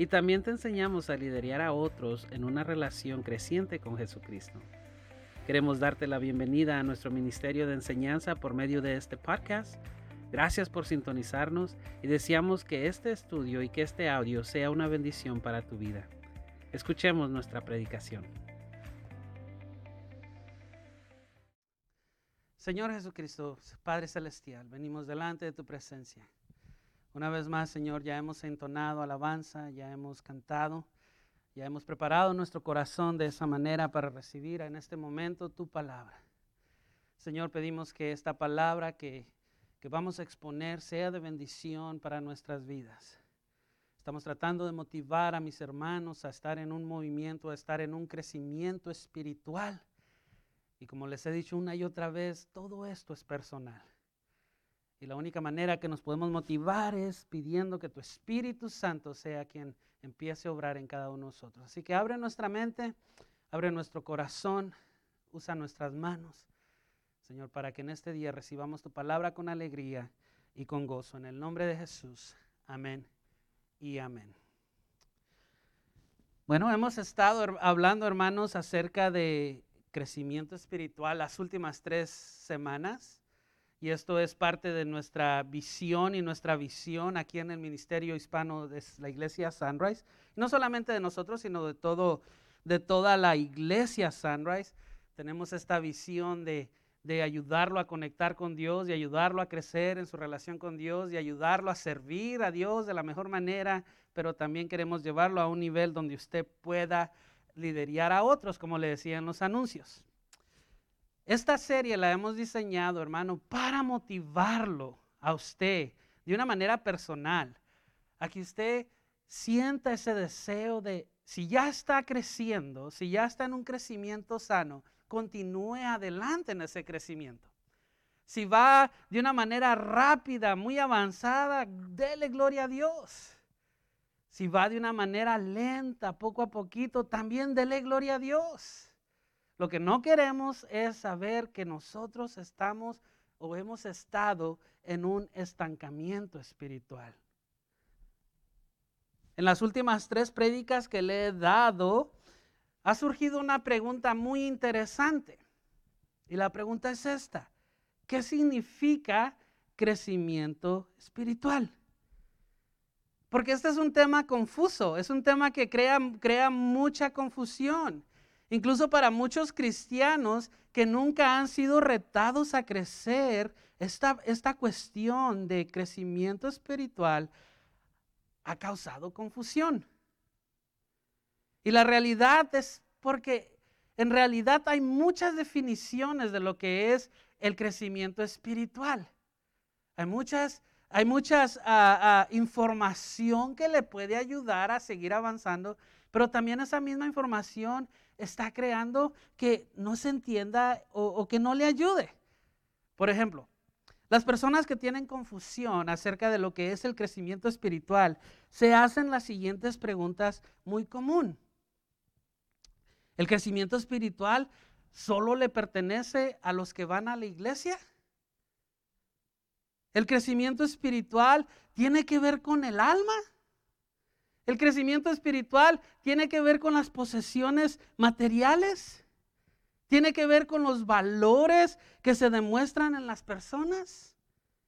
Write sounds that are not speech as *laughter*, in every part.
y también te enseñamos a liderar a otros en una relación creciente con Jesucristo. Queremos darte la bienvenida a nuestro ministerio de enseñanza por medio de este podcast. Gracias por sintonizarnos y deseamos que este estudio y que este audio sea una bendición para tu vida. Escuchemos nuestra predicación. Señor Jesucristo, Padre Celestial, venimos delante de tu presencia. Una vez más, Señor, ya hemos entonado alabanza, ya hemos cantado, ya hemos preparado nuestro corazón de esa manera para recibir en este momento tu palabra. Señor, pedimos que esta palabra que, que vamos a exponer sea de bendición para nuestras vidas. Estamos tratando de motivar a mis hermanos a estar en un movimiento, a estar en un crecimiento espiritual. Y como les he dicho una y otra vez, todo esto es personal. Y la única manera que nos podemos motivar es pidiendo que tu Espíritu Santo sea quien empiece a obrar en cada uno de nosotros. Así que abre nuestra mente, abre nuestro corazón, usa nuestras manos, Señor, para que en este día recibamos tu palabra con alegría y con gozo. En el nombre de Jesús. Amén y amén. Bueno, hemos estado hablando, hermanos, acerca de crecimiento espiritual las últimas tres semanas. Y esto es parte de nuestra visión y nuestra visión aquí en el Ministerio Hispano de la Iglesia Sunrise. No solamente de nosotros, sino de, todo, de toda la Iglesia Sunrise. Tenemos esta visión de, de ayudarlo a conectar con Dios, y ayudarlo a crecer en su relación con Dios, y ayudarlo a servir a Dios de la mejor manera, pero también queremos llevarlo a un nivel donde usted pueda liderar a otros, como le decía en los anuncios. Esta serie la hemos diseñado, hermano, para motivarlo a usted de una manera personal, a que usted sienta ese deseo de, si ya está creciendo, si ya está en un crecimiento sano, continúe adelante en ese crecimiento. Si va de una manera rápida, muy avanzada, dele gloria a Dios. Si va de una manera lenta, poco a poquito, también dele gloria a Dios. Lo que no queremos es saber que nosotros estamos o hemos estado en un estancamiento espiritual. En las últimas tres prédicas que le he dado, ha surgido una pregunta muy interesante. Y la pregunta es esta. ¿Qué significa crecimiento espiritual? Porque este es un tema confuso, es un tema que crea, crea mucha confusión. Incluso para muchos cristianos que nunca han sido retados a crecer, esta, esta cuestión de crecimiento espiritual ha causado confusión. Y la realidad es porque en realidad hay muchas definiciones de lo que es el crecimiento espiritual. Hay muchas, hay muchas ah, ah, información que le puede ayudar a seguir avanzando, pero también esa misma información está creando que no se entienda o, que no le ayude. Por ejemplo, las personas que tienen confusión acerca de lo que es el crecimiento espiritual se hacen las siguientes preguntas muy común. ¿El crecimiento espiritual solo le pertenece a los que van a la iglesia? ¿El crecimiento espiritual tiene que ver con el alma? El crecimiento espiritual tiene que ver con las posesiones materiales. Tiene que ver con los valores que se demuestran en las personas.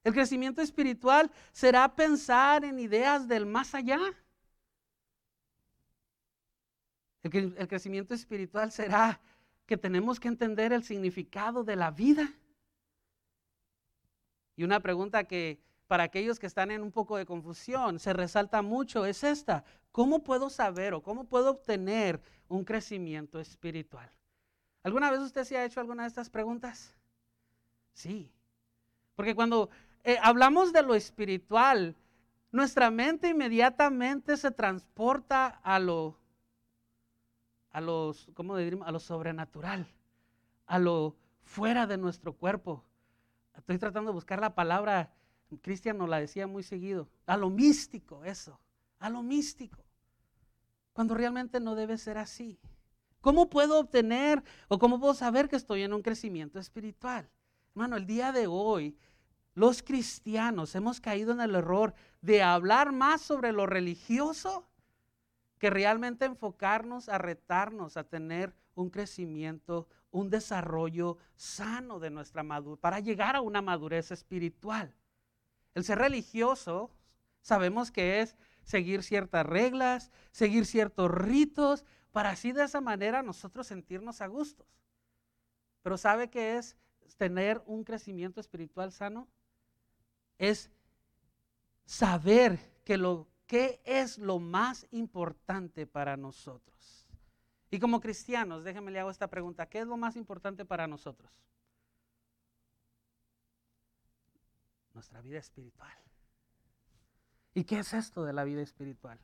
El crecimiento espiritual será pensar en ideas del más allá. El, crecimiento espiritual será que tenemos que entender el significado de la vida. Y una pregunta que para aquellos que están en un poco de confusión, se resalta mucho, es esta. ¿Cómo puedo saber o cómo puedo obtener un crecimiento espiritual? ¿Alguna vez usted se ha hecho alguna de estas preguntas? Sí. Porque cuando eh, hablamos de lo espiritual, nuestra mente inmediatamente se transporta a lo, a los, ¿cómo a lo sobrenatural, a lo fuera de nuestro cuerpo. Estoy tratando de buscar la palabra, Cristian nos la decía muy seguido, a lo místico, eso, a lo místico, cuando realmente no debe ser así. ¿Cómo puedo obtener o cómo puedo saber que estoy en un crecimiento espiritual? Hermano, el día de hoy los cristianos hemos caído en el error de hablar más sobre lo religioso que realmente enfocarnos a retarnos a tener un crecimiento, un desarrollo sano de nuestra madurez, para llegar a una madurez espiritual. El ser religioso, sabemos que es seguir ciertas reglas, seguir ciertos ritos, para así de esa manera nosotros sentirnos a gustos. Pero ¿sabe qué es tener un crecimiento espiritual sano? Es saber que lo que es lo más importante para nosotros. Y como cristianos, déjenme le hago esta pregunta, ¿qué es lo más importante para nosotros? Nuestra vida espiritual. ¿Y qué es esto de la vida espiritual?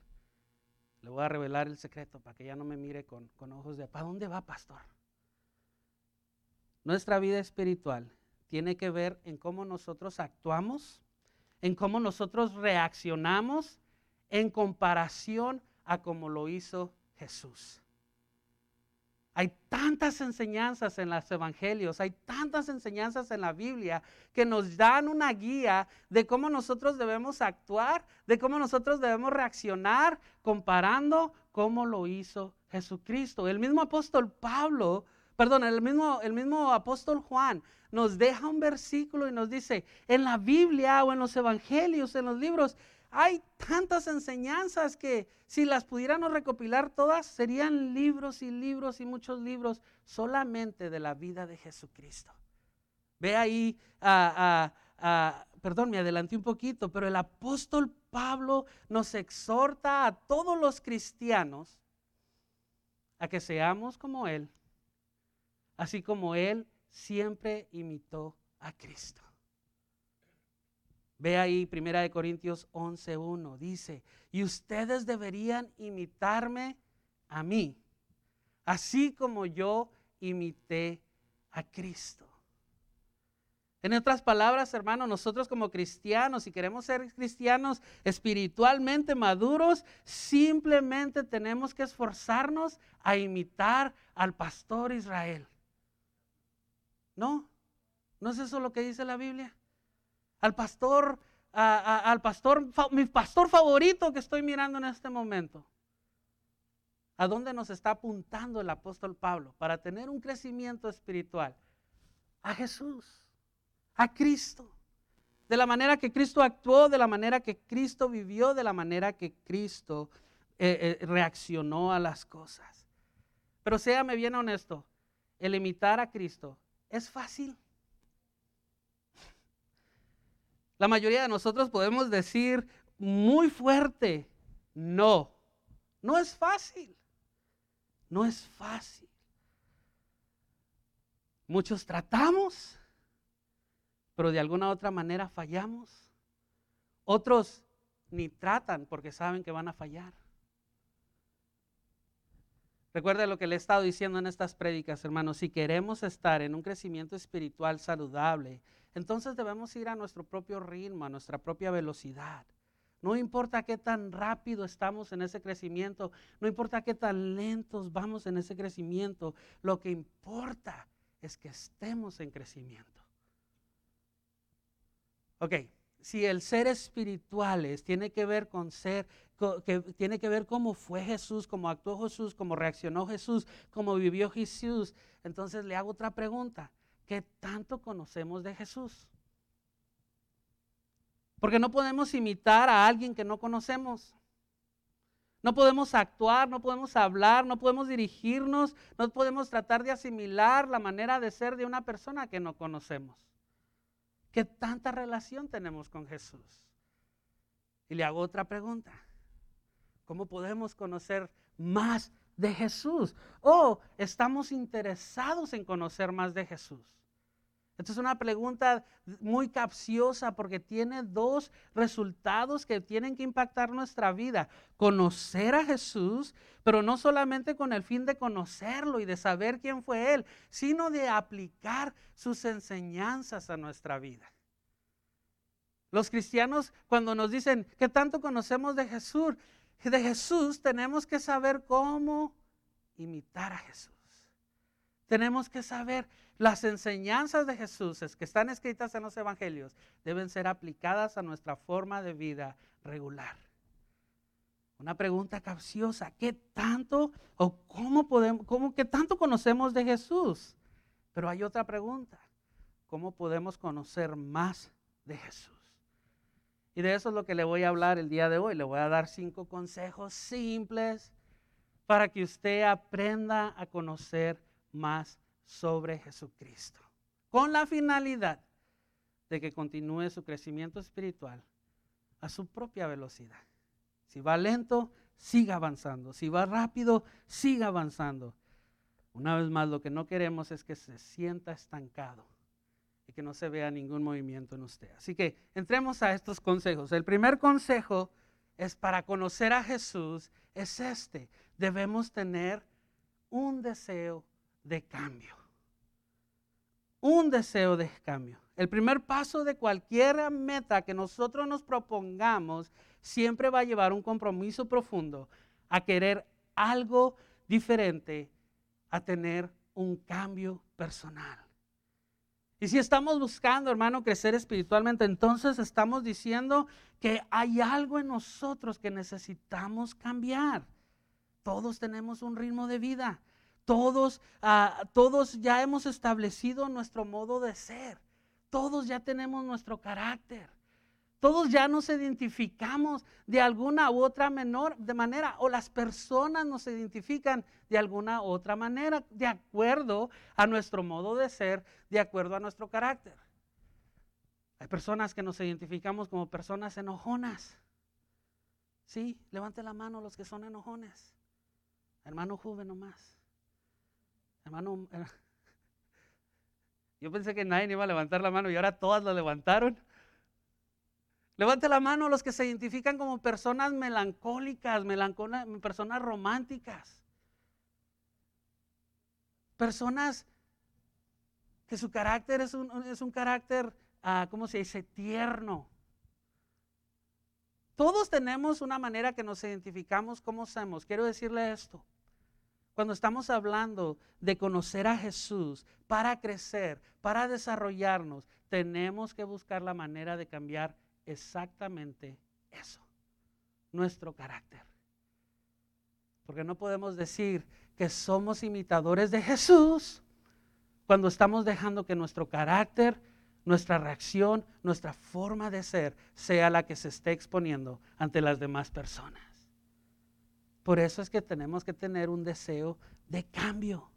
Le voy a revelar el secreto para que ya no me mire con, con ojos de, ¿para dónde va, pastor? Nuestra vida espiritual tiene que ver en cómo nosotros actuamos, en cómo nosotros reaccionamos en comparación a cómo lo hizo Jesús. Hay tantas enseñanzas en los evangelios, hay tantas enseñanzas en la Biblia que nos dan una guía de cómo nosotros debemos actuar, de cómo nosotros debemos reaccionar, comparando cómo lo hizo Jesucristo. El mismo apóstol Pablo, perdón, el mismo, el mismo apóstol Juan nos deja un versículo y nos dice, en la Biblia o en los evangelios, en los libros, hay tantas enseñanzas que si las pudiéramos recopilar todas, serían libros y libros y muchos libros solamente de la vida de Jesucristo. Ve ahí, perdón, me adelanté un poquito, pero el apóstol Pablo nos exhorta a todos los cristianos a que seamos como Él, así como Él siempre imitó a Cristo. Ve ahí, Primera de Corintios 11.1, dice, y ustedes deberían imitarme a mí, así como yo imité a Cristo. En otras palabras, hermanos, nosotros como cristianos, si queremos ser cristianos espiritualmente maduros, simplemente tenemos que esforzarnos a imitar al pastor Israel. ¿No? ¿No es eso lo que dice la Biblia? Al pastor, al pastor, mi pastor favorito que estoy mirando en este momento. ¿A dónde nos está apuntando el apóstol Pablo para tener un crecimiento espiritual? A Jesús, a Cristo. De la manera que Cristo actuó, de la manera que Cristo vivió, de la manera que Cristo eh, eh, reaccionó a las cosas. Pero séame bien honesto, el imitar a Cristo es fácil. La mayoría de nosotros podemos decir muy fuerte, no, no es fácil, no es fácil. Muchos tratamos, pero de alguna otra manera fallamos. Otros ni tratan porque saben que van a fallar. Recuerda lo que le he estado diciendo en estas prédicas, hermanos. Si queremos estar en un crecimiento espiritual saludable, entonces debemos ir a nuestro propio ritmo, a nuestra propia velocidad. No importa qué tan rápido estamos en ese crecimiento, no importa qué tan lentos vamos en ese crecimiento, lo que importa es que estemos en crecimiento. Ok, si el ser espirituales tiene que ver con ser, que tiene que ver cómo fue Jesús, cómo actuó Jesús, cómo reaccionó Jesús, cómo vivió Jesús, entonces le hago otra pregunta. ¿Qué tanto conocemos de Jesús? Porque no podemos imitar a alguien que no conocemos. No podemos actuar, no podemos hablar, no podemos dirigirnos, no podemos tratar de asimilar la manera de ser de una persona que no conocemos. ¿Qué tanta relación tenemos con Jesús? Y le hago otra pregunta. ¿Cómo podemos conocer más de Jesús? ¿O estamos interesados en conocer más de Jesús? Esta es una pregunta muy capciosa porque tiene dos resultados que tienen que impactar nuestra vida. Conocer a Jesús, pero no solamente con el fin de conocerlo y de saber quién fue Él, sino de aplicar sus enseñanzas a nuestra vida. Los cristianos cuando nos dicen que tanto conocemos de Jesús, de Jesús tenemos que saber cómo imitar a Jesús. Tenemos que saber las enseñanzas de Jesús que están escritas en los evangelios deben ser aplicadas a nuestra forma de vida regular. Una pregunta capciosa, ¿qué tanto o cómo podemos cómo qué tanto conocemos de Jesús? Pero hay otra pregunta, ¿cómo podemos conocer más de Jesús? Y de eso es lo que le voy a hablar el día de hoy. Le voy a dar cinco consejos simples para que usted aprenda a conocer más sobre Jesucristo, con la finalidad de que continúe su crecimiento espiritual a su propia velocidad. Si va lento, siga avanzando. Si va rápido, siga avanzando. Una vez más, lo que no queremos es que se sienta estancado y que no se vea ningún movimiento en usted. Así que entremos a estos consejos. El primer consejo es para conocer a Jesús, es este. Debemos tener un deseo de cambio. Un deseo de cambio. El primer paso de cualquier meta que nosotros nos propongamos siempre va a llevar un compromiso profundo a querer algo diferente, a tener un cambio personal. Y si estamos buscando, hermano, crecer espiritualmente, entonces estamos diciendo que hay algo en nosotros que necesitamos cambiar. Todos tenemos un ritmo de vida. Todos, ah, todos ya hemos establecido nuestro modo de ser. Todos ya tenemos nuestro carácter. Todos ya nos identificamos de alguna u otra menor, de manera, o las personas nos identifican de alguna u otra manera, de acuerdo a nuestro modo de ser, de acuerdo a nuestro carácter. Hay personas que nos identificamos como personas enojonas. Sí, levante la mano los que son enojones. Hermano joven nomás. Hermano, eh, *laughs* yo pensé que nadie iba a levantar la mano y ahora todas la levantaron. Levante la mano los que se identifican como personas melancólicas, personas románticas. Personas que su carácter es un, carácter, ah, ¿cómo se dice?, tierno. Todos tenemos una manera que nos identificamos como somos. Quiero decirle esto. Cuando estamos hablando de conocer a Jesús para crecer, para desarrollarnos, tenemos que buscar la manera de cambiar exactamente eso, nuestro carácter. Porque no podemos decir que somos imitadores de Jesús cuando estamos dejando que nuestro carácter, nuestra reacción, nuestra forma de ser sea la que se esté exponiendo ante las demás personas. Por eso es que tenemos que tener un deseo de cambio.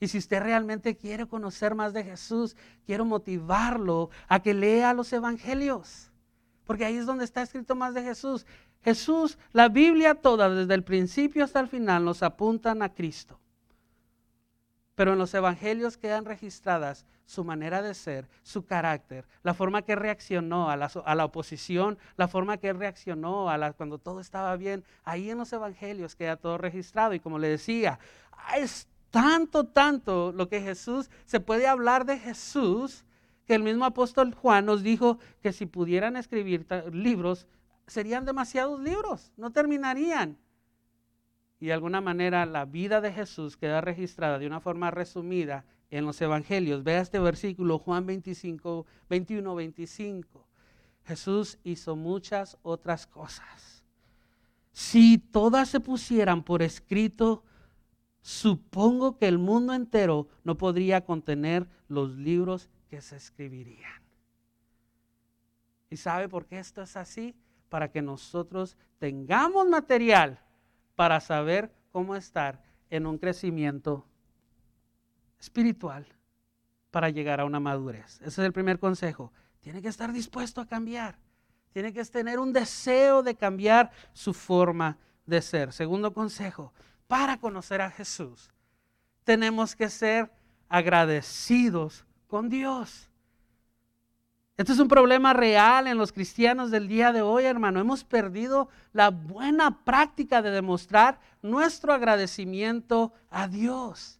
Y si usted realmente quiere conocer más de Jesús, quiero motivarlo a que lea los evangelios. Porque ahí es donde está escrito más de Jesús. Jesús, la Biblia toda, desde el principio hasta el final, nos apuntan a Cristo. Pero en los evangelios quedan registradas su manera de ser, su carácter, la forma que reaccionó a la, oposición, la forma que reaccionó a la, cuando todo estaba bien. Ahí en los evangelios queda todo registrado. Y como le decía, es tanto, tanto lo que Jesús, se puede hablar de Jesús, que el mismo apóstol Juan nos dijo que si pudieran escribir libros, serían demasiados libros, no terminarían y de alguna manera la vida de Jesús queda registrada de una forma resumida en los evangelios. Vea este versículo, Juan 25, 21, 25. Jesús hizo muchas otras cosas. Si todas se pusieran por escrito, supongo que el mundo entero no podría contener los libros se escribirían. ¿Y sabe por qué esto es así? Para que nosotros tengamos material para saber cómo estar en un crecimiento espiritual para llegar a una madurez. Ese es el primer consejo. Tiene que estar dispuesto a cambiar. Tiene que tener un deseo de cambiar su forma de ser. Segundo consejo, para conocer a Jesús, tenemos que ser agradecidos con Dios. Este es un problema real en los cristianos del día de hoy, hermano. Hemos perdido la buena práctica de demostrar nuestro agradecimiento a Dios.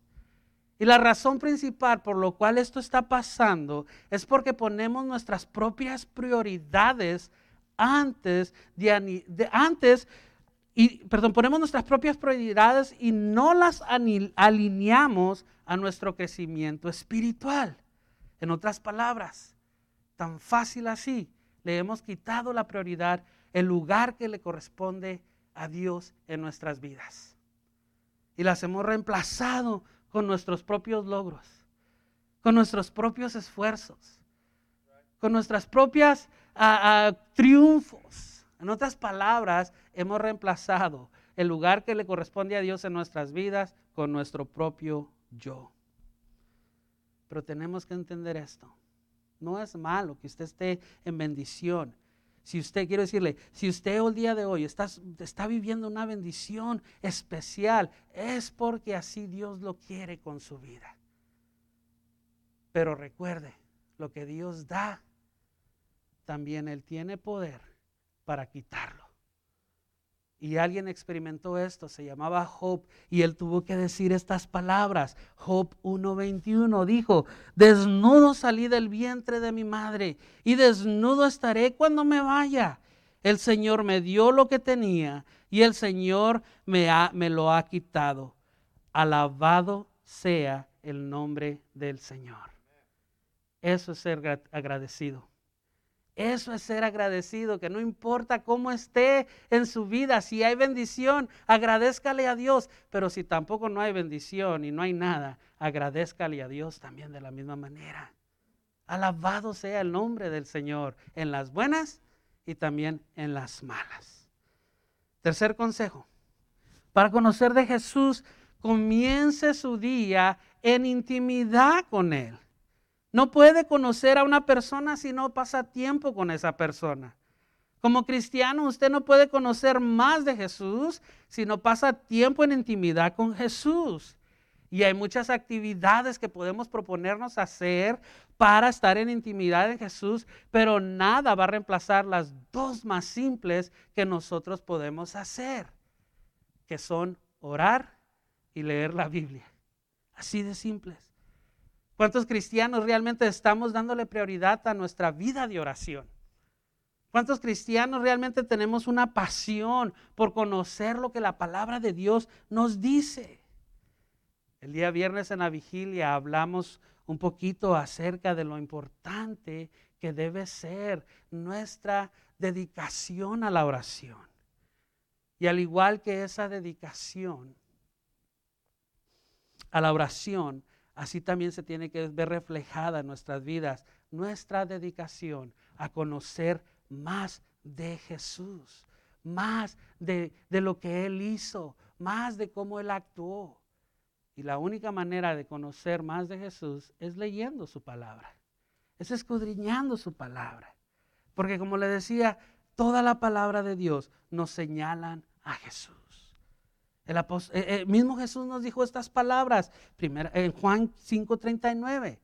Y la razón principal por lo cual esto está pasando es porque ponemos nuestras propias prioridades antes de, antes y perdón, ponemos nuestras propias prioridades y no las alineamos a nuestro crecimiento espiritual. En otras palabras, tan fácil así, le hemos quitado la prioridad, el lugar que le corresponde a Dios en nuestras vidas. Y las hemos reemplazado con nuestros propios logros, con nuestros propios esfuerzos, con nuestras propias ah, ah, triunfos. En otras palabras, hemos reemplazado el lugar que le corresponde a Dios en nuestras vidas con nuestro propio yo. Pero tenemos que entender esto. No es malo que usted esté en bendición. Si usted, quiero decirle, si usted el día de hoy está, está viviendo una bendición especial, es porque así Dios lo quiere con su vida. Pero recuerde, lo que Dios da, también Él tiene poder para quitarlo. Y alguien experimentó esto, se llamaba Job, y él tuvo que decir estas palabras. Job 1.21 dijo, desnudo salí del vientre de mi madre, y desnudo estaré cuando me vaya. El Señor me dio lo que tenía, y el Señor me, ha, me lo ha quitado. Alabado sea el nombre del Señor. Eso es ser agradecido. Eso es ser agradecido, que no importa cómo esté en su vida, si hay bendición, agradezcale a Dios, pero si tampoco no hay bendición y no hay nada, agradezcale a Dios también de la misma manera. Alabado sea el nombre del Señor en las buenas y también en las malas. Tercer consejo, para conocer de Jesús, comience su día en intimidad con Él. No puede conocer a una persona si no pasa tiempo con esa persona. Como cristiano, usted no puede conocer más de Jesús si no pasa tiempo en intimidad con Jesús. Y hay muchas actividades que podemos proponernos hacer para estar en intimidad en Jesús, pero nada va a reemplazar las dos más simples que nosotros podemos hacer, que son orar y leer la Biblia. Así de simples. ¿Cuántos cristianos realmente estamos dándole prioridad a nuestra vida de oración? ¿Cuántos cristianos realmente tenemos una pasión por conocer lo que la palabra de Dios nos dice? El día viernes en la vigilia hablamos un poquito acerca de lo importante que debe ser nuestra dedicación a la oración. Y al igual que esa dedicación a la oración, así también se tiene que ver reflejada en nuestras vidas nuestra dedicación a conocer más de Jesús, más de, lo que Él hizo, más de cómo Él actuó. Y la única manera de conocer más de Jesús es leyendo su palabra, es escudriñando su palabra. Porque como le decía, toda la palabra de Dios nos señalan a Jesús. El, eh, eh, mismo Jesús nos dijo estas palabras en Juan 5:39.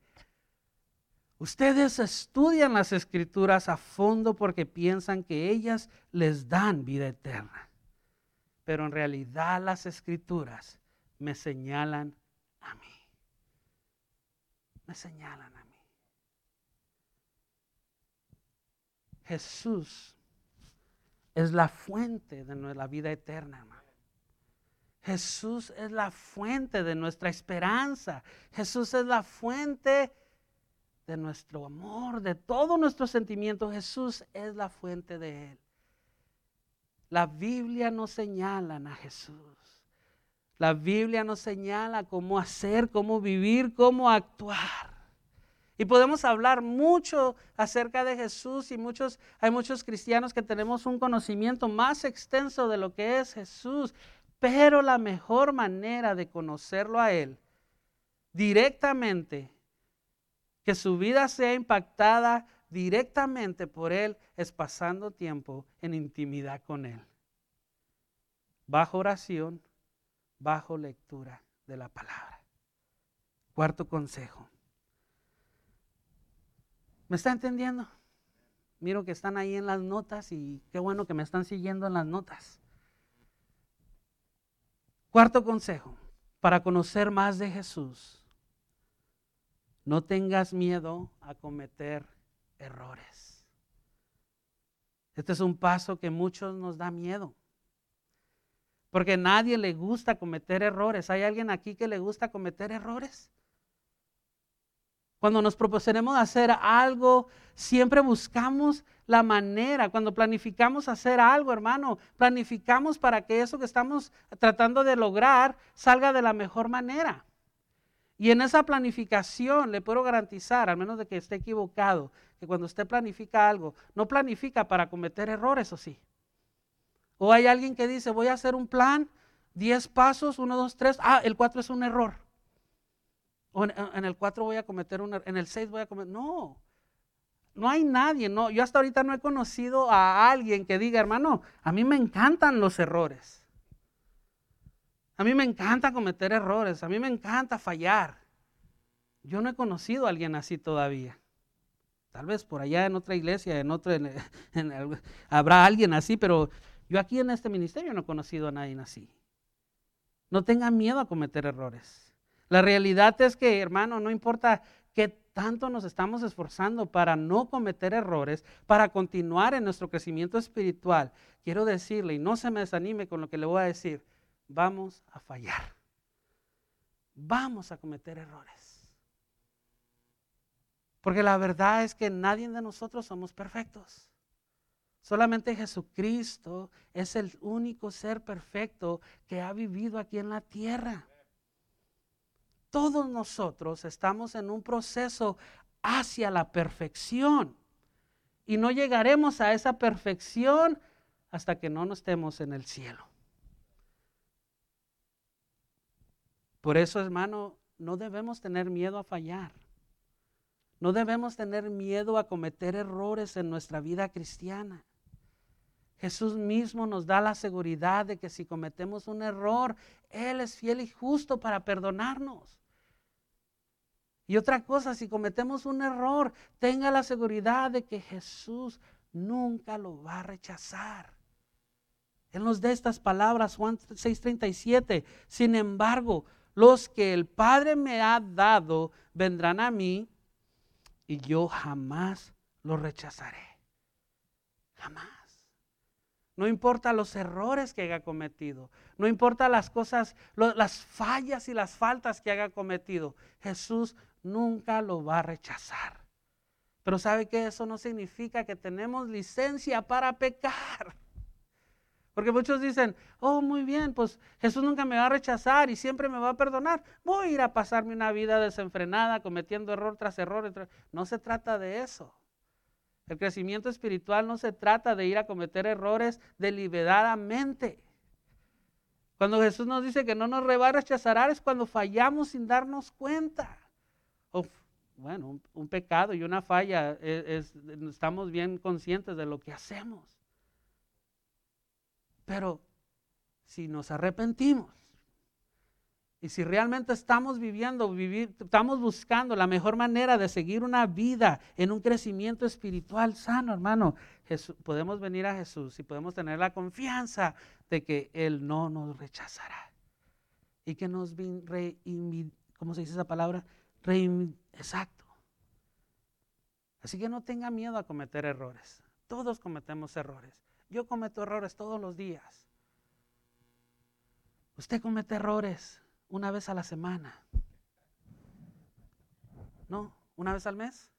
Ustedes estudian las escrituras a fondo porque piensan que ellas les dan vida eterna. Pero en realidad las escrituras me señalan a mí. Me señalan a mí. Jesús es la fuente de la vida eterna, hermano. Jesús es la fuente de nuestra esperanza. Jesús es la fuente de nuestro amor, de todo nuestro sentimiento. Jesús es la fuente de Él. La Biblia nos señala a Jesús. La Biblia nos señala cómo hacer, cómo vivir, cómo actuar. Y podemos hablar mucho acerca de Jesús y muchos, hay muchos cristianos que tenemos un conocimiento más extenso de lo que es Jesús. Pero la mejor manera de conocerlo a Él directamente, que su vida sea impactada directamente por Él, es pasando tiempo en intimidad con Él. Bajo oración, bajo lectura de la palabra. Cuarto consejo. ¿Me está entendiendo? Miro que están ahí en las notas y qué bueno que me están siguiendo en las notas. Cuarto consejo, para conocer más de Jesús, no tengas miedo a cometer errores. Este es un paso que muchos nos da miedo. Porque a nadie le gusta cometer errores. ¿Hay alguien aquí que le gusta cometer errores? Cuando nos proponemos hacer algo, siempre buscamos la manera. Cuando planificamos hacer algo, hermano, planificamos para que eso que estamos tratando de lograr salga de la mejor manera. Y en esa planificación le puedo garantizar, al menos de que esté equivocado, que cuando usted planifica algo, no planifica para cometer errores, ¿o sí? O hay alguien que dice, voy a hacer un plan, 10 pasos, 1, 2, 3, ah, el 4 es un error. O en, el 4 voy a cometer un en el 6 voy a cometer. No, no hay nadie, no. Yo hasta ahorita no he conocido a alguien que diga, hermano, a mí me encantan los errores. A mí me encanta cometer errores, a mí me encanta fallar. Yo no he conocido a alguien así todavía. Tal vez por allá en otra iglesia, en otro, *laughs* habrá alguien así, pero yo aquí en este ministerio no he conocido a nadie así. No tengan miedo a cometer errores. La realidad es que, hermano, no importa tanto nos estamos esforzando para no cometer errores, para continuar en nuestro crecimiento espiritual, quiero decirle, y no se me desanime con lo que le voy a decir, vamos a fallar. Vamos a cometer errores. Porque la verdad es que nadie de nosotros somos perfectos. Solamente Jesucristo es el único ser perfecto que ha vivido aquí en la tierra todos nosotros estamos en un proceso hacia la perfección. Y no llegaremos a esa perfección hasta que no nos estemos en el cielo. Por eso, hermano, no debemos tener miedo a fallar. No debemos tener miedo a cometer errores en nuestra vida cristiana. Jesús mismo nos da la seguridad de que si cometemos un error, Él es fiel y justo para perdonarnos. Y otra cosa, si cometemos un error, tenga la seguridad de que Jesús nunca lo va a rechazar. Él nos da estas palabras, Juan 6:37. Sin embargo, los que el Padre me ha dado vendrán a mí y yo jamás los rechazaré. Jamás. No importa los errores que haya cometido. No importa las cosas, las fallas y las faltas que haya cometido. Jesús nunca lo va a rechazar. Pero sabe que eso no significa que tenemos licencia para pecar. Porque muchos dicen, oh, muy bien, pues Jesús nunca me va a rechazar y siempre me va a perdonar. Voy a ir a pasarme una vida desenfrenada, cometiendo error tras error. No se trata de eso. El crecimiento espiritual no se trata de ir a cometer errores deliberadamente. Cuando Jesús nos dice que no nos va a rechazar es cuando fallamos sin darnos cuenta bueno, un, pecado y una falla, e, estamos bien conscientes de lo que hacemos. Pero si nos arrepentimos y si realmente estamos viviendo, vivir, estamos buscando la mejor manera de seguir una vida en un crecimiento espiritual sano, hermano, podemos venir a Jesús y podemos tener la confianza de que Él no nos rechazará y que nos, ¿cómo se dice esa palabra? exacto. Así que no tenga miedo a cometer errores. Todos cometemos errores. Yo cometo errores todos los días. Usted comete errores una vez a la semana. ¿No? ¿Una vez al mes?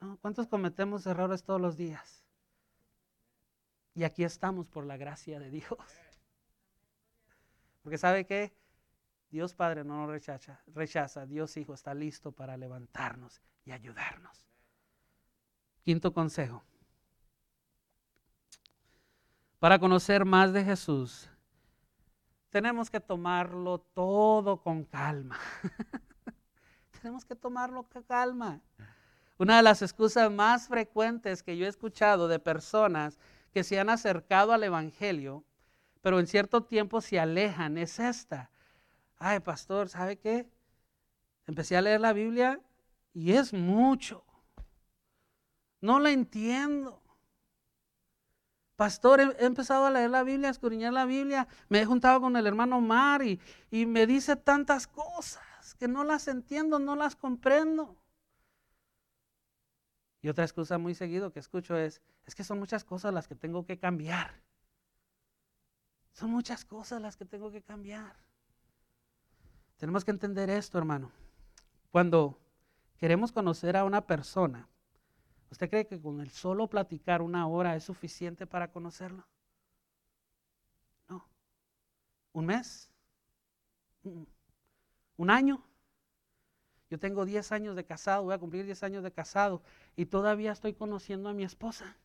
¿No? ¿Cuántos cometemos errores todos los días? Y aquí estamos por la gracia de Dios. Porque sabe que Dios Padre no nos rechaza, rechaza, Dios Hijo está listo para levantarnos y ayudarnos. Quinto consejo. Para conocer más de Jesús, tenemos que tomarlo todo con calma. *laughs* tenemos que tomarlo con calma. Una de las excusas más frecuentes que yo he escuchado de personas que se han acercado al Evangelio, pero en cierto tiempo se alejan, es esta ay, pastor, ¿sabe qué? Empecé a leer la Biblia Y es mucho. No la entiendo. Pastor, he, empezado a leer la Biblia, a escudriñar la Biblia. Me he juntado con el hermano Omar y, y me dice tantas cosas que no las entiendo, no las comprendo. Y otra excusa muy seguido que escucho es, es que son muchas cosas las que tengo que cambiar. Son muchas cosas las que tengo que cambiar. Tenemos que entender esto, hermano. Cuando queremos conocer a una persona, ¿usted cree que con el solo platicar una hora es suficiente para conocerlo? No. ¿Un mes? ¿Un año? Yo tengo 10 años de casado, voy a cumplir 10 años de casado y todavía estoy conociendo a mi esposa.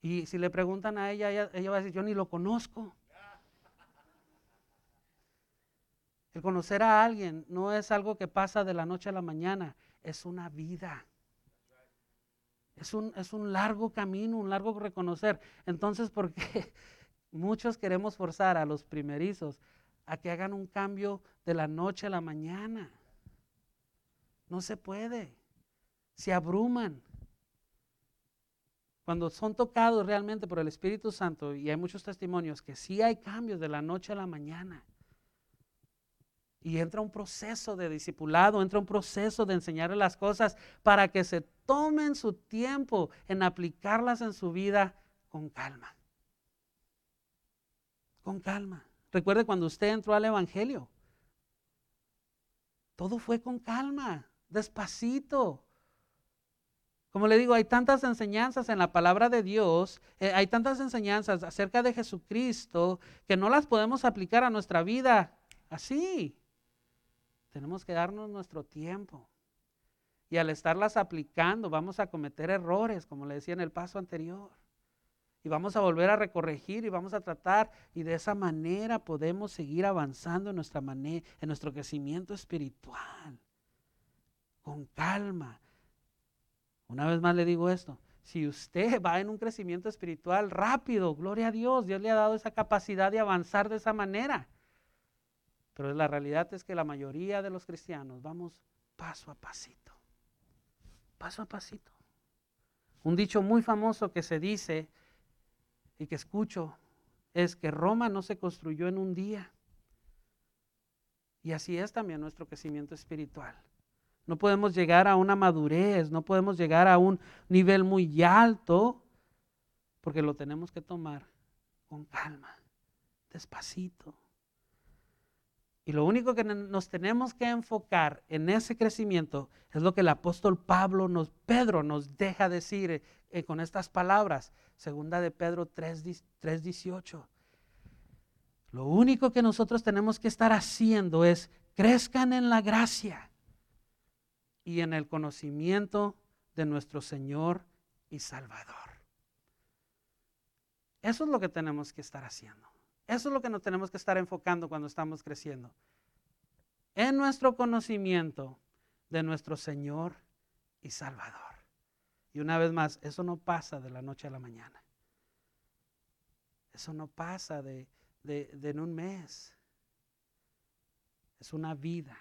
Y si le preguntan a ella, ella, va a decir, yo ni lo conozco. El conocer a alguien no es algo que pasa de la noche a la mañana, es una vida. Es un, es un largo camino, un largo reconocer. Entonces, ¿por qué *laughs* muchos queremos forzar a los primerizos a que hagan un cambio de la noche a la mañana? No se puede. Se abruman. Cuando son tocados realmente por el Espíritu Santo, y hay muchos testimonios que sí hay cambios de la noche a la mañana. Y entra un proceso de discipulado, entra un proceso de enseñarle las cosas para que se tomen su tiempo en aplicarlas en su vida con calma. Con calma. Recuerde cuando usted entró al Evangelio. Todo fue con calma despacito. Como le digo, hay tantas enseñanzas en la palabra de Dios, eh, hay tantas enseñanzas acerca de Jesucristo que no las podemos aplicar a nuestra vida así. Tenemos que darnos nuestro tiempo. Y al estarlas aplicando vamos a cometer errores, como le decía en el paso anterior. Y vamos a volver a recorregir y vamos a tratar. Y de esa manera podemos seguir avanzando en, nuestra manera, en nuestro crecimiento espiritual con calma. Una vez más le digo esto, si usted *laughs* va en un crecimiento espiritual rápido, gloria a Dios, Dios le ha dado esa capacidad de avanzar de esa manera. Pero la realidad es que la mayoría de los cristianos vamos paso a pasito, paso a pasito. Un dicho muy famoso que se dice y que escucho es que Roma no se construyó en un día. Y así es también nuestro crecimiento espiritual. No podemos llegar a una madurez, no podemos llegar a un nivel muy alto, porque lo tenemos que tomar con calma, despacito. Y lo único que nos tenemos que enfocar en ese crecimiento es lo que el apóstol Pablo nos, Pedro nos deja decir eh, con estas palabras, segunda de Pedro 3.18. Lo único que nosotros tenemos que estar haciendo es crezcan en la gracia y en el conocimiento de nuestro Señor y Salvador. Eso es lo que tenemos que estar haciendo. Eso es lo que nos tenemos que estar enfocando cuando estamos creciendo. En nuestro conocimiento de nuestro Señor y Salvador. Y una vez más, eso no pasa de la noche a la mañana. Eso no pasa de, de, en un mes. Es una vida.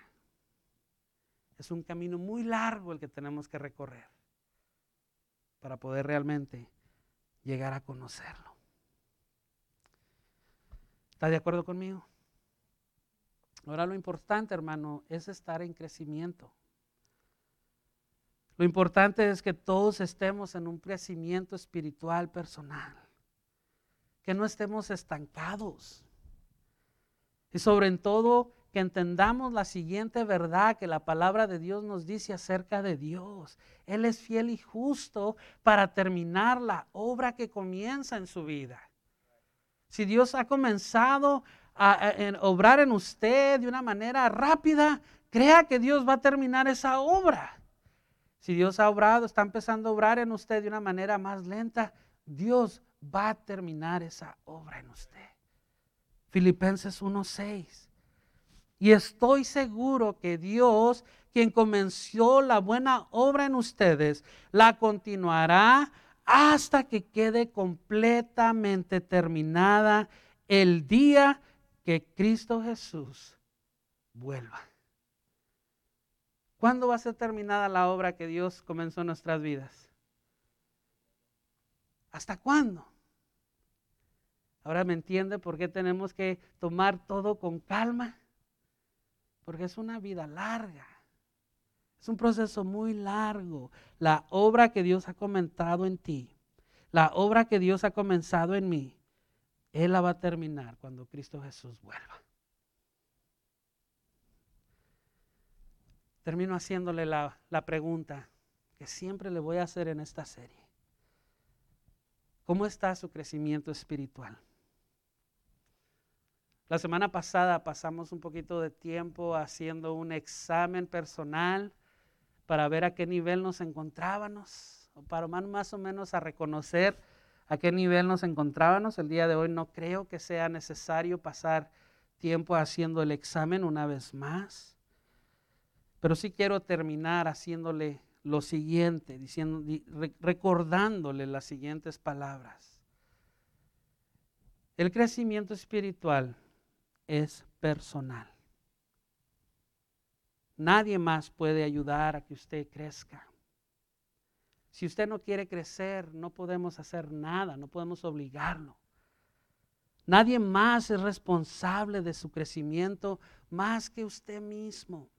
Es un camino muy largo el que tenemos que recorrer para poder realmente llegar a conocerlo. ¿Está de acuerdo conmigo? Ahora lo importante, hermano, es estar en crecimiento. Lo importante es que todos estemos en un crecimiento espiritual personal, que no estemos estancados. Y sobre todo que entendamos la siguiente verdad que la palabra de Dios nos dice acerca de Dios. Él es fiel y justo para terminar la obra que comienza en su vida. Si Dios ha comenzado a, obrar en usted de una manera rápida, crea que Dios va a terminar esa obra. Si Dios ha obrado, está empezando a obrar en usted de una manera más lenta, Dios va a terminar esa obra en usted. Filipenses 1:6. Y estoy seguro que Dios, quien comenzó la buena obra en ustedes, la continuará hasta que quede completamente terminada el día que Cristo Jesús vuelva. ¿Cuándo va a ser terminada la obra que Dios comenzó en nuestras vidas? ¿Hasta cuándo? Ahora me entiende por qué tenemos que tomar todo con calma. Porque es una vida larga. Es un proceso muy largo. La obra que Dios ha comentado en ti, la obra que Dios ha comenzado en mí, Él la va a terminar cuando Cristo Jesús vuelva. Termino haciéndole la, la pregunta que siempre le voy a hacer en esta serie. ¿Cómo está su crecimiento espiritual? La semana pasada pasamos un poquito de tiempo haciendo un examen personal para ver a qué nivel nos encontrábamos, o para más o menos a reconocer a qué nivel nos encontrábamos. El día de hoy no creo que sea necesario pasar tiempo haciendo el examen una vez más, pero sí quiero terminar haciéndole lo siguiente, diciendo, recordándole las siguientes palabras. El crecimiento espiritual es personal. Nadie más puede ayudar a que usted crezca. Si usted no quiere crecer, no podemos hacer nada, no podemos obligarlo. Nadie más es responsable de su crecimiento más que usted mismo.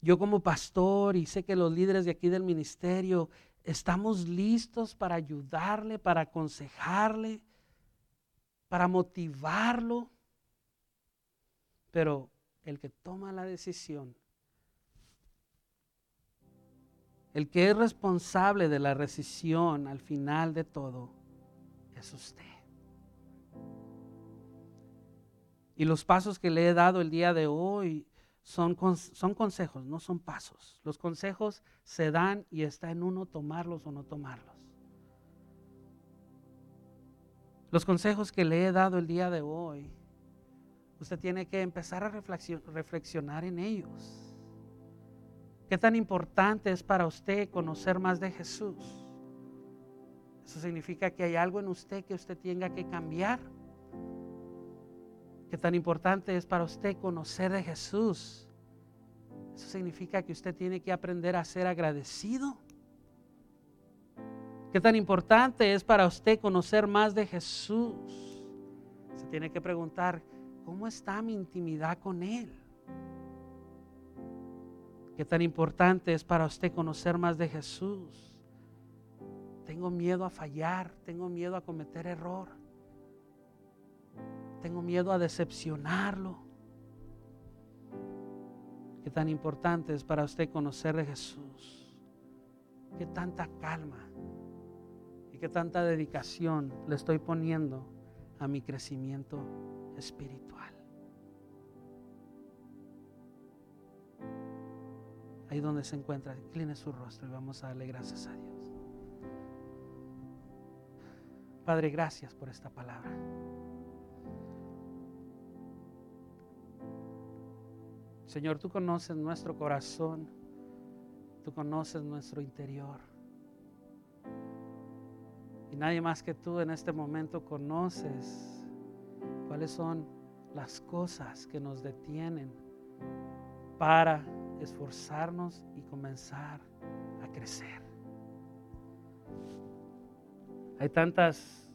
Yo como pastor y sé que los líderes de aquí del ministerio estamos listos para ayudarle, para aconsejarle, para motivarlo. Pero el que toma la decisión, el que es responsable de la decisión al final de todo, es usted. Y los pasos que le he dado el día de hoy son, son consejos, no son pasos. Los consejos se dan y está en uno tomarlos o no tomarlos. Los consejos que le he dado el día de hoy, usted tiene que empezar a reflexionar en ellos. ¿Qué tan importante es para usted conocer más de Jesús? Eso significa que hay algo en usted que usted tenga que cambiar. ¿Qué tan importante es para usted conocer de Jesús? Eso significa que usted tiene que aprender a ser agradecido. ¿Qué tan importante es para usted conocer más de Jesús? Se tiene que preguntar, ¿cómo está mi intimidad con Él? ¿Qué tan importante es para usted conocer más de Jesús? Tengo miedo a fallar, tengo miedo a cometer error, tengo miedo a decepcionarlo. ¿Qué tan importante es para usted conocer de Jesús? ¿Qué tanta calma? qué tanta dedicación le estoy poniendo a mi crecimiento espiritual. Ahí donde se encuentra, incline su rostro y vamos a darle gracias a Dios. Padre, gracias por esta palabra. Señor, tú conoces nuestro corazón, tú conoces nuestro interior. Y nadie más que tú en este momento conoces cuáles son las cosas que nos detienen para esforzarnos y comenzar a crecer. Hay tantas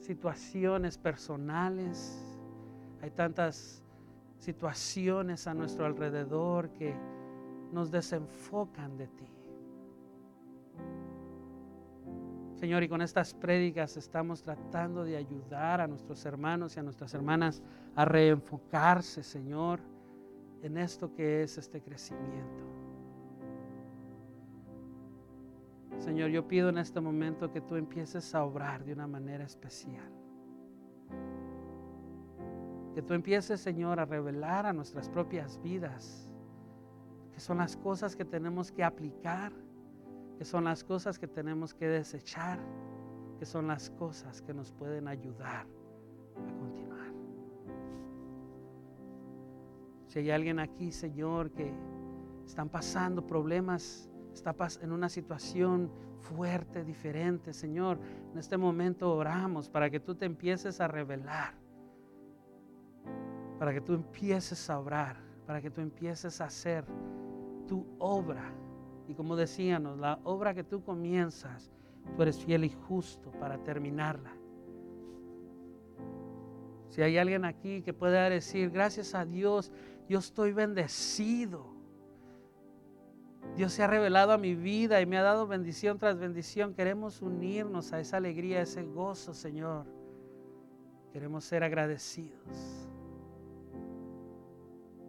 situaciones personales, hay tantas situaciones a nuestro alrededor que nos desenfocan de ti. Señor, y con estas prédicas estamos tratando de ayudar a nuestros hermanos y a nuestras hermanas a reenfocarse, Señor, en esto que es este crecimiento. Señor, yo pido en este momento que tú empieces a obrar de una manera especial. Que tú empieces, Señor, a revelar a nuestras propias vidas que son las cosas que tenemos que aplicar que son las cosas que tenemos que desechar, que son las cosas que nos pueden ayudar a continuar. Si hay alguien aquí, Señor, que están pasando problemas, está en una situación fuerte, diferente, Señor, en este momento oramos para que tú te empieces a revelar, para que tú empieces a obrar para que tú empieces a hacer tu obra. Y como decíamos, la obra que tú comienzas, tú eres fiel y justo para terminarla. Si hay alguien aquí que pueda decir, gracias a Dios, yo estoy bendecido. Dios se ha revelado a mi vida y me ha dado bendición tras bendición. Queremos unirnos a esa alegría, a ese gozo, Señor. Queremos ser agradecidos.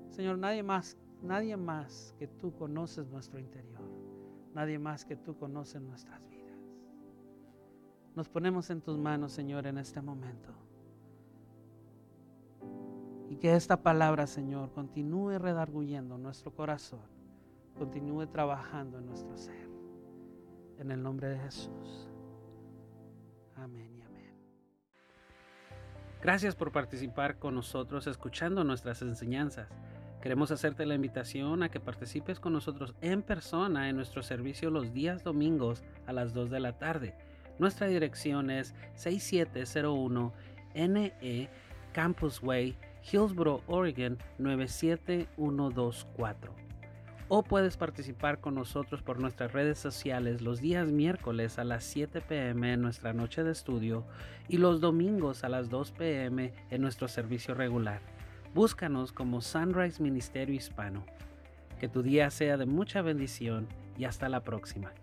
Señor, nadie más, nadie más que tú conoces nuestro interior. Nadie más que tú conoces nuestras vidas. Nos ponemos en tus manos, Señor, en este momento. Y que esta palabra, Señor, continúe redarguyendo nuestro corazón, continúe trabajando en nuestro ser. En el nombre de Jesús. Amén y amén. Gracias por participar con nosotros escuchando nuestras enseñanzas. Queremos hacerte la invitación a que participes con nosotros en persona en nuestro servicio los días domingos a las 2 de la tarde. Nuestra dirección es 6701 NE Campus Way, Hillsboro, Oregon 97124. O puedes participar con nosotros por nuestras redes sociales los días miércoles a las 7 pm en nuestra noche de estudio y los domingos a las 2 pm en nuestro servicio regular. Búscanos como Sunrise Ministerio Hispano. Que tu día sea de mucha bendición y hasta la próxima.